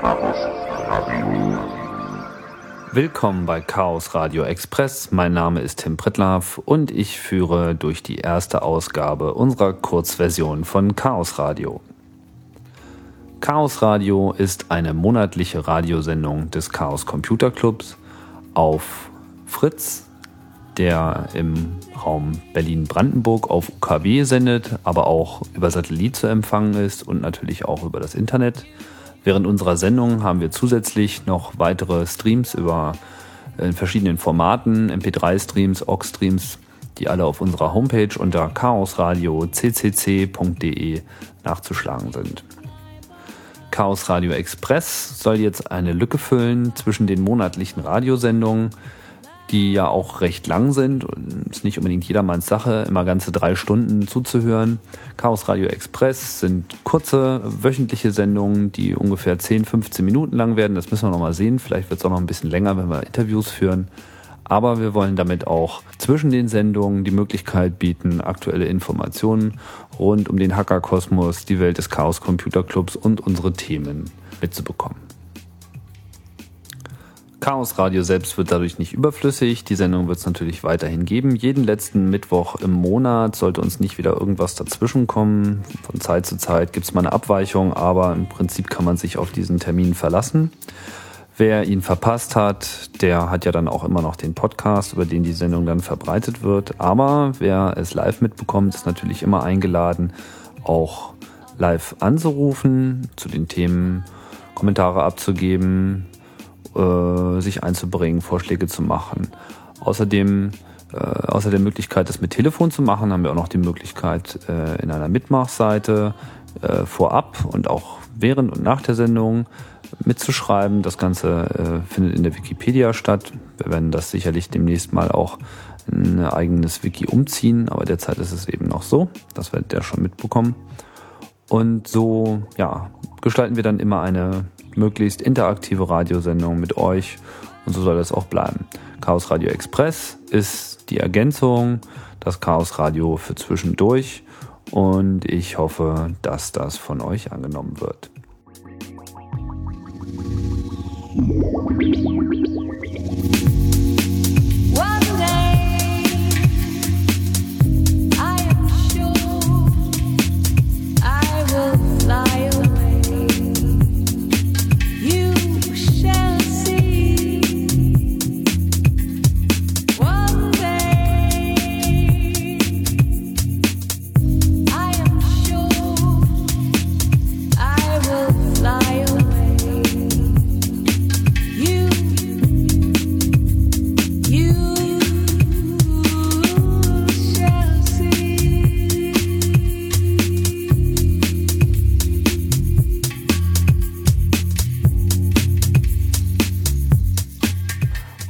Chaos Radio. Willkommen bei Chaos Radio Express. Mein Name ist Tim Prittlaff und ich führe durch die erste Ausgabe unserer Kurzversion von Chaos Radio. Chaos Radio ist eine monatliche Radiosendung des Chaos Computer Clubs auf Fritz, der im Raum Berlin-Brandenburg auf UKW sendet, aber auch über Satellit zu empfangen ist und natürlich auch über das Internet. Während unserer Sendung haben wir zusätzlich noch weitere Streams über äh, in verschiedenen Formaten, MP3-Streams, OGG-Streams, die alle auf unserer Homepage unter chaosradio.ccc.de nachzuschlagen sind. Chaos Radio Express soll jetzt eine Lücke füllen zwischen den monatlichen Radiosendungen, die ja auch recht lang sind. Ist nicht unbedingt jedermanns Sache, immer ganze drei Stunden zuzuhören. Chaos Radio Express sind kurze wöchentliche Sendungen, die ungefähr 10, 15 Minuten lang werden. Das müssen wir noch mal sehen. Vielleicht wird es auch noch ein bisschen länger, wenn wir Interviews führen. Aber wir wollen damit auch zwischen den Sendungen die Möglichkeit bieten, aktuelle Informationen rund um den Hackerkosmos, die Welt des Chaos Computer Clubs und unsere Themen mitzubekommen. Chaos Radio selbst wird dadurch nicht überflüssig. Die Sendung wird es natürlich weiterhin geben. Jeden letzten Mittwoch im Monat sollte uns nicht wieder irgendwas dazwischenkommen. Von Zeit zu Zeit gibt es mal eine Abweichung, aber im Prinzip kann man sich auf diesen Termin verlassen. Wer ihn verpasst hat, der hat ja dann auch immer noch den Podcast, über den die Sendung dann verbreitet wird. Aber wer es live mitbekommt, ist natürlich immer eingeladen, auch live anzurufen, zu den Themen Kommentare abzugeben, äh, sich einzubringen, Vorschläge zu machen. Außerdem, äh, außer der Möglichkeit, das mit Telefon zu machen, haben wir auch noch die Möglichkeit, äh, in einer Mitmachseite äh, vorab und auch während und nach der Sendung mitzuschreiben. Das Ganze äh, findet in der Wikipedia statt. Wir werden das sicherlich demnächst mal auch ein eigenes Wiki umziehen, aber derzeit ist es eben noch so. Das werdet ihr schon mitbekommen. Und so, ja, gestalten wir dann immer eine möglichst interaktive Radiosendung mit euch und so soll es auch bleiben. Chaos Radio Express ist die Ergänzung, das Chaos Radio für zwischendurch und ich hoffe, dass das von euch angenommen wird.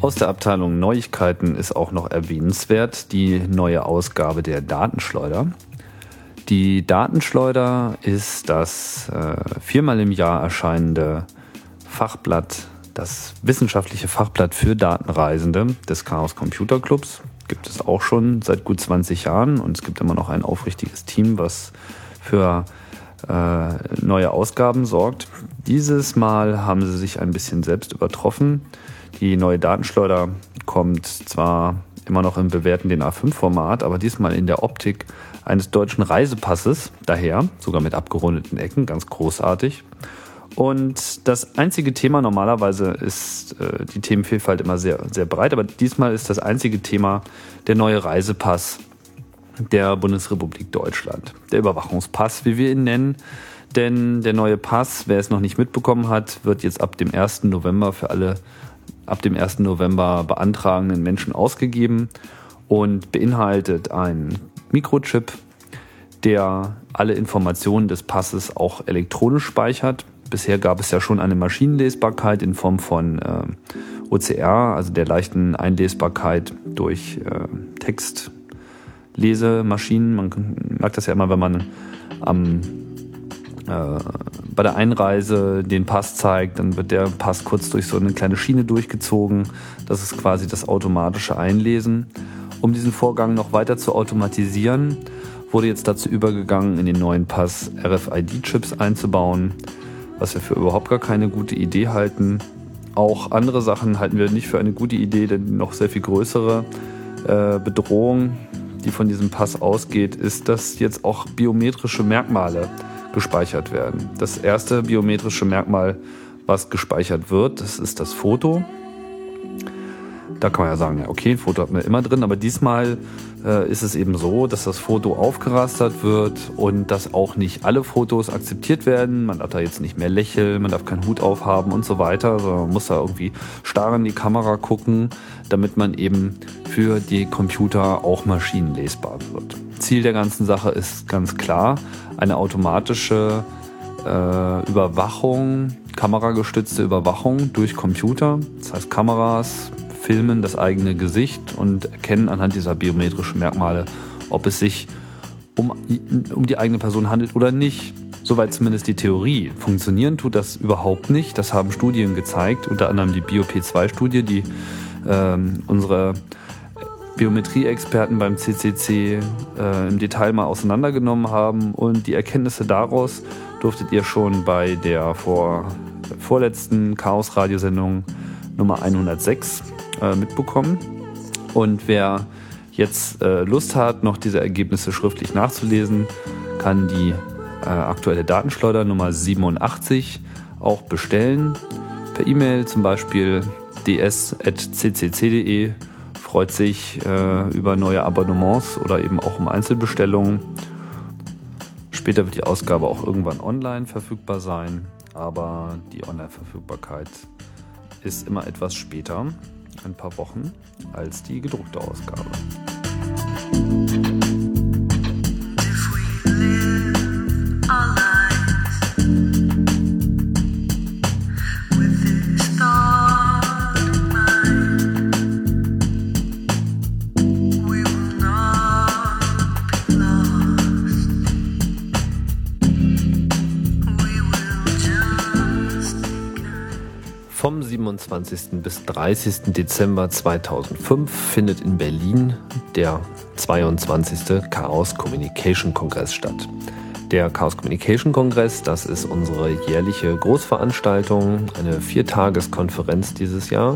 Aus der Abteilung Neuigkeiten ist auch noch erwähnenswert die neue Ausgabe der Datenschleuder. Die Datenschleuder ist das äh, viermal im Jahr erscheinende Fachblatt, das wissenschaftliche Fachblatt für Datenreisende des Chaos Computer Clubs. Gibt es auch schon seit gut 20 Jahren und es gibt immer noch ein aufrichtiges Team, was für äh, neue Ausgaben sorgt. Dieses Mal haben sie sich ein bisschen selbst übertroffen. Die neue Datenschleuder kommt zwar immer noch im bewährten DIN A5-Format, aber diesmal in der Optik eines deutschen Reisepasses, daher sogar mit abgerundeten Ecken, ganz großartig. Und das einzige Thema normalerweise ist äh, die Themenvielfalt immer sehr, sehr breit, aber diesmal ist das einzige Thema der neue Reisepass der Bundesrepublik Deutschland. Der Überwachungspass, wie wir ihn nennen. Denn der neue Pass, wer es noch nicht mitbekommen hat, wird jetzt ab dem 1. November für alle ab dem 1. November beantragenden Menschen ausgegeben und beinhaltet einen Mikrochip, der alle Informationen des Passes auch elektronisch speichert. Bisher gab es ja schon eine Maschinenlesbarkeit in Form von äh, OCR, also der leichten Einlesbarkeit durch äh, Textlesemaschinen. Man merkt das ja immer, wenn man am bei der Einreise den Pass zeigt, dann wird der Pass kurz durch so eine kleine Schiene durchgezogen. Das ist quasi das automatische Einlesen. Um diesen Vorgang noch weiter zu automatisieren, wurde jetzt dazu übergegangen, in den neuen Pass RFID-Chips einzubauen, was wir für überhaupt gar keine gute Idee halten. Auch andere Sachen halten wir nicht für eine gute Idee, denn noch sehr viel größere äh, Bedrohung, die von diesem Pass ausgeht, ist, dass jetzt auch biometrische Merkmale gespeichert werden. Das erste biometrische Merkmal, was gespeichert wird, das ist das Foto. Da kann man ja sagen, ja, okay, ein Foto hat man immer drin, aber diesmal äh, ist es eben so, dass das Foto aufgerastert wird und dass auch nicht alle Fotos akzeptiert werden. Man darf da jetzt nicht mehr lächeln, man darf keinen Hut aufhaben und so weiter, sondern man muss da irgendwie starr in die Kamera gucken, damit man eben für die Computer auch maschinenlesbar wird. Ziel der ganzen Sache ist ganz klar, eine automatische äh, Überwachung, kameragestützte Überwachung durch Computer. Das heißt, Kameras filmen das eigene Gesicht und erkennen anhand dieser biometrischen Merkmale, ob es sich um, um die eigene Person handelt oder nicht. Soweit zumindest die Theorie. Funktionieren tut das überhaupt nicht. Das haben Studien gezeigt, unter anderem die BioP2-Studie, die ähm, unsere Biometrie-Experten beim CCC äh, im Detail mal auseinandergenommen haben. Und die Erkenntnisse daraus durftet ihr schon bei der vor, vorletzten Chaos-Radiosendung Nummer 106 äh, mitbekommen. Und wer jetzt äh, Lust hat, noch diese Ergebnisse schriftlich nachzulesen, kann die äh, aktuelle Datenschleuder Nummer 87 auch bestellen. Per E-Mail zum Beispiel ds.ccc.de freut sich äh, über neue Abonnements oder eben auch um Einzelbestellungen. Später wird die Ausgabe auch irgendwann online verfügbar sein, aber die Online-Verfügbarkeit ist immer etwas später ein paar Wochen als die gedruckte Ausgabe. Vom 27. bis 30. Dezember 2005 findet in Berlin der 22. Chaos Communication Kongress statt. Der Chaos Communication Kongress, das ist unsere jährliche Großveranstaltung, eine Viertageskonferenz dieses Jahr.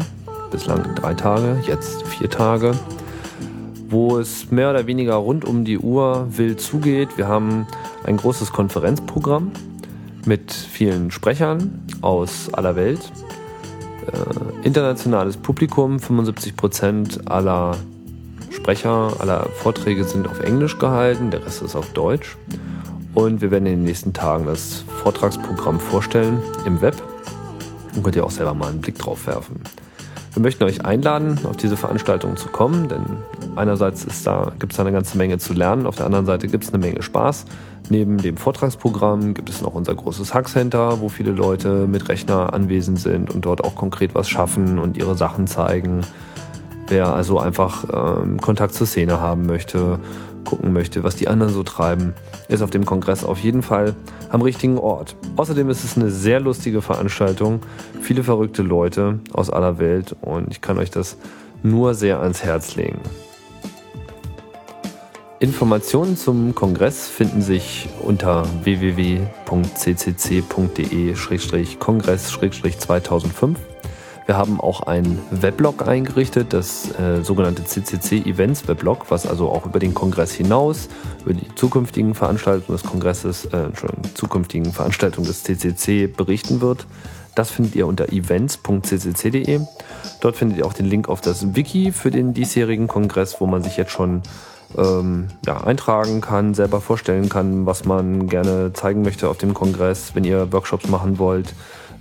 Bislang drei Tage, jetzt vier Tage, wo es mehr oder weniger rund um die Uhr wild zugeht. Wir haben ein großes Konferenzprogramm mit vielen Sprechern aus aller Welt äh, internationales Publikum. 75 Prozent aller Sprecher, aller Vorträge sind auf Englisch gehalten, der Rest ist auf Deutsch. Und wir werden in den nächsten Tagen das Vortragsprogramm vorstellen im Web und könnt ihr auch selber mal einen Blick drauf werfen. Wir möchten euch einladen, auf diese Veranstaltung zu kommen, denn einerseits da, gibt es da eine ganze Menge zu lernen, auf der anderen Seite gibt es eine Menge Spaß. Neben dem Vortragsprogramm gibt es noch unser großes Hackcenter, wo viele Leute mit Rechner anwesend sind und dort auch konkret was schaffen und ihre Sachen zeigen. Wer also einfach ähm, Kontakt zur Szene haben möchte, gucken möchte, was die anderen so treiben, ist auf dem Kongress auf jeden Fall am richtigen Ort. Außerdem ist es eine sehr lustige Veranstaltung, viele verrückte Leute aus aller Welt und ich kann euch das nur sehr ans Herz legen. Informationen zum Kongress finden sich unter www.ccc.de-kongress-2005. Wir haben auch einen Weblog eingerichtet, das äh, sogenannte CCC Events Weblog, was also auch über den Kongress hinaus, über die zukünftigen Veranstaltungen des Kongresses, äh, zukünftigen Veranstaltungen des CCC berichten wird. Das findet ihr unter events.ccc.de. Dort findet ihr auch den Link auf das Wiki für den diesjährigen Kongress, wo man sich jetzt schon ähm, ja, eintragen kann, selber vorstellen kann, was man gerne zeigen möchte auf dem Kongress, wenn ihr Workshops machen wollt.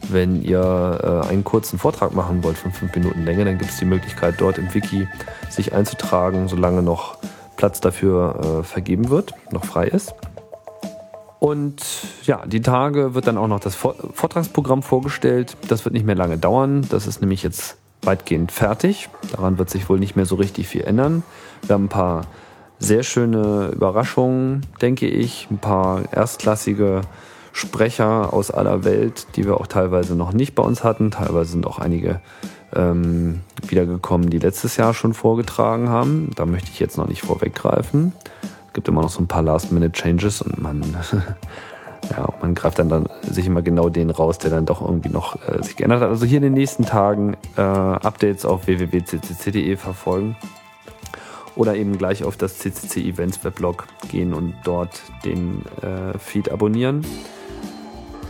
Wenn ihr äh, einen kurzen Vortrag machen wollt von fünf Minuten Länge, dann gibt es die Möglichkeit, dort im Wiki sich einzutragen, solange noch Platz dafür äh, vergeben wird, noch frei ist. Und ja, die Tage wird dann auch noch das Vortragsprogramm vorgestellt. Das wird nicht mehr lange dauern. Das ist nämlich jetzt weitgehend fertig. Daran wird sich wohl nicht mehr so richtig viel ändern. Wir haben ein paar sehr schöne Überraschungen, denke ich. Ein paar erstklassige Sprecher aus aller Welt, die wir auch teilweise noch nicht bei uns hatten. Teilweise sind auch einige ähm, wiedergekommen, die letztes Jahr schon vorgetragen haben. Da möchte ich jetzt noch nicht vorweggreifen. Es gibt immer noch so ein paar Last-Minute-Changes und man Ja, man greift dann, dann sich immer genau den raus, der dann doch irgendwie noch äh, sich geändert hat. Also hier in den nächsten Tagen äh, Updates auf www.ccc.de verfolgen oder eben gleich auf das CCC Events Weblog gehen und dort den äh, Feed abonnieren.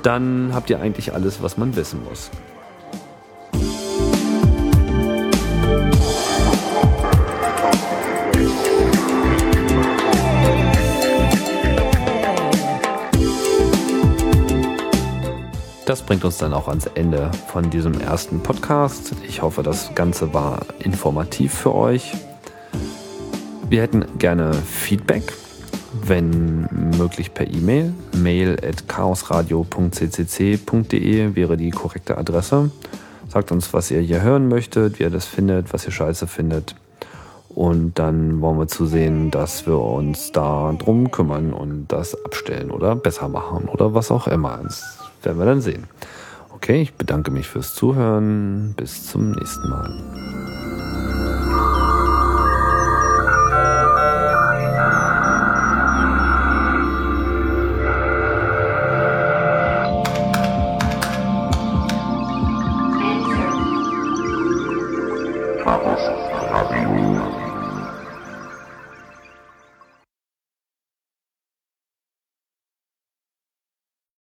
Dann habt ihr eigentlich alles, was man wissen muss. Das bringt uns dann auch ans Ende von diesem ersten Podcast. Ich hoffe, das Ganze war informativ für euch. Wir hätten gerne Feedback, wenn möglich per E-Mail. Mail at chaosradio.ccc.de wäre die korrekte Adresse. Sagt uns, was ihr hier hören möchtet, wie ihr das findet, was ihr scheiße findet. Und dann wollen wir zusehen, dass wir uns da drum kümmern und das abstellen oder besser machen oder was auch immer. Das werden wir dann sehen. Okay, ich bedanke mich fürs Zuhören. Bis zum nächsten Mal.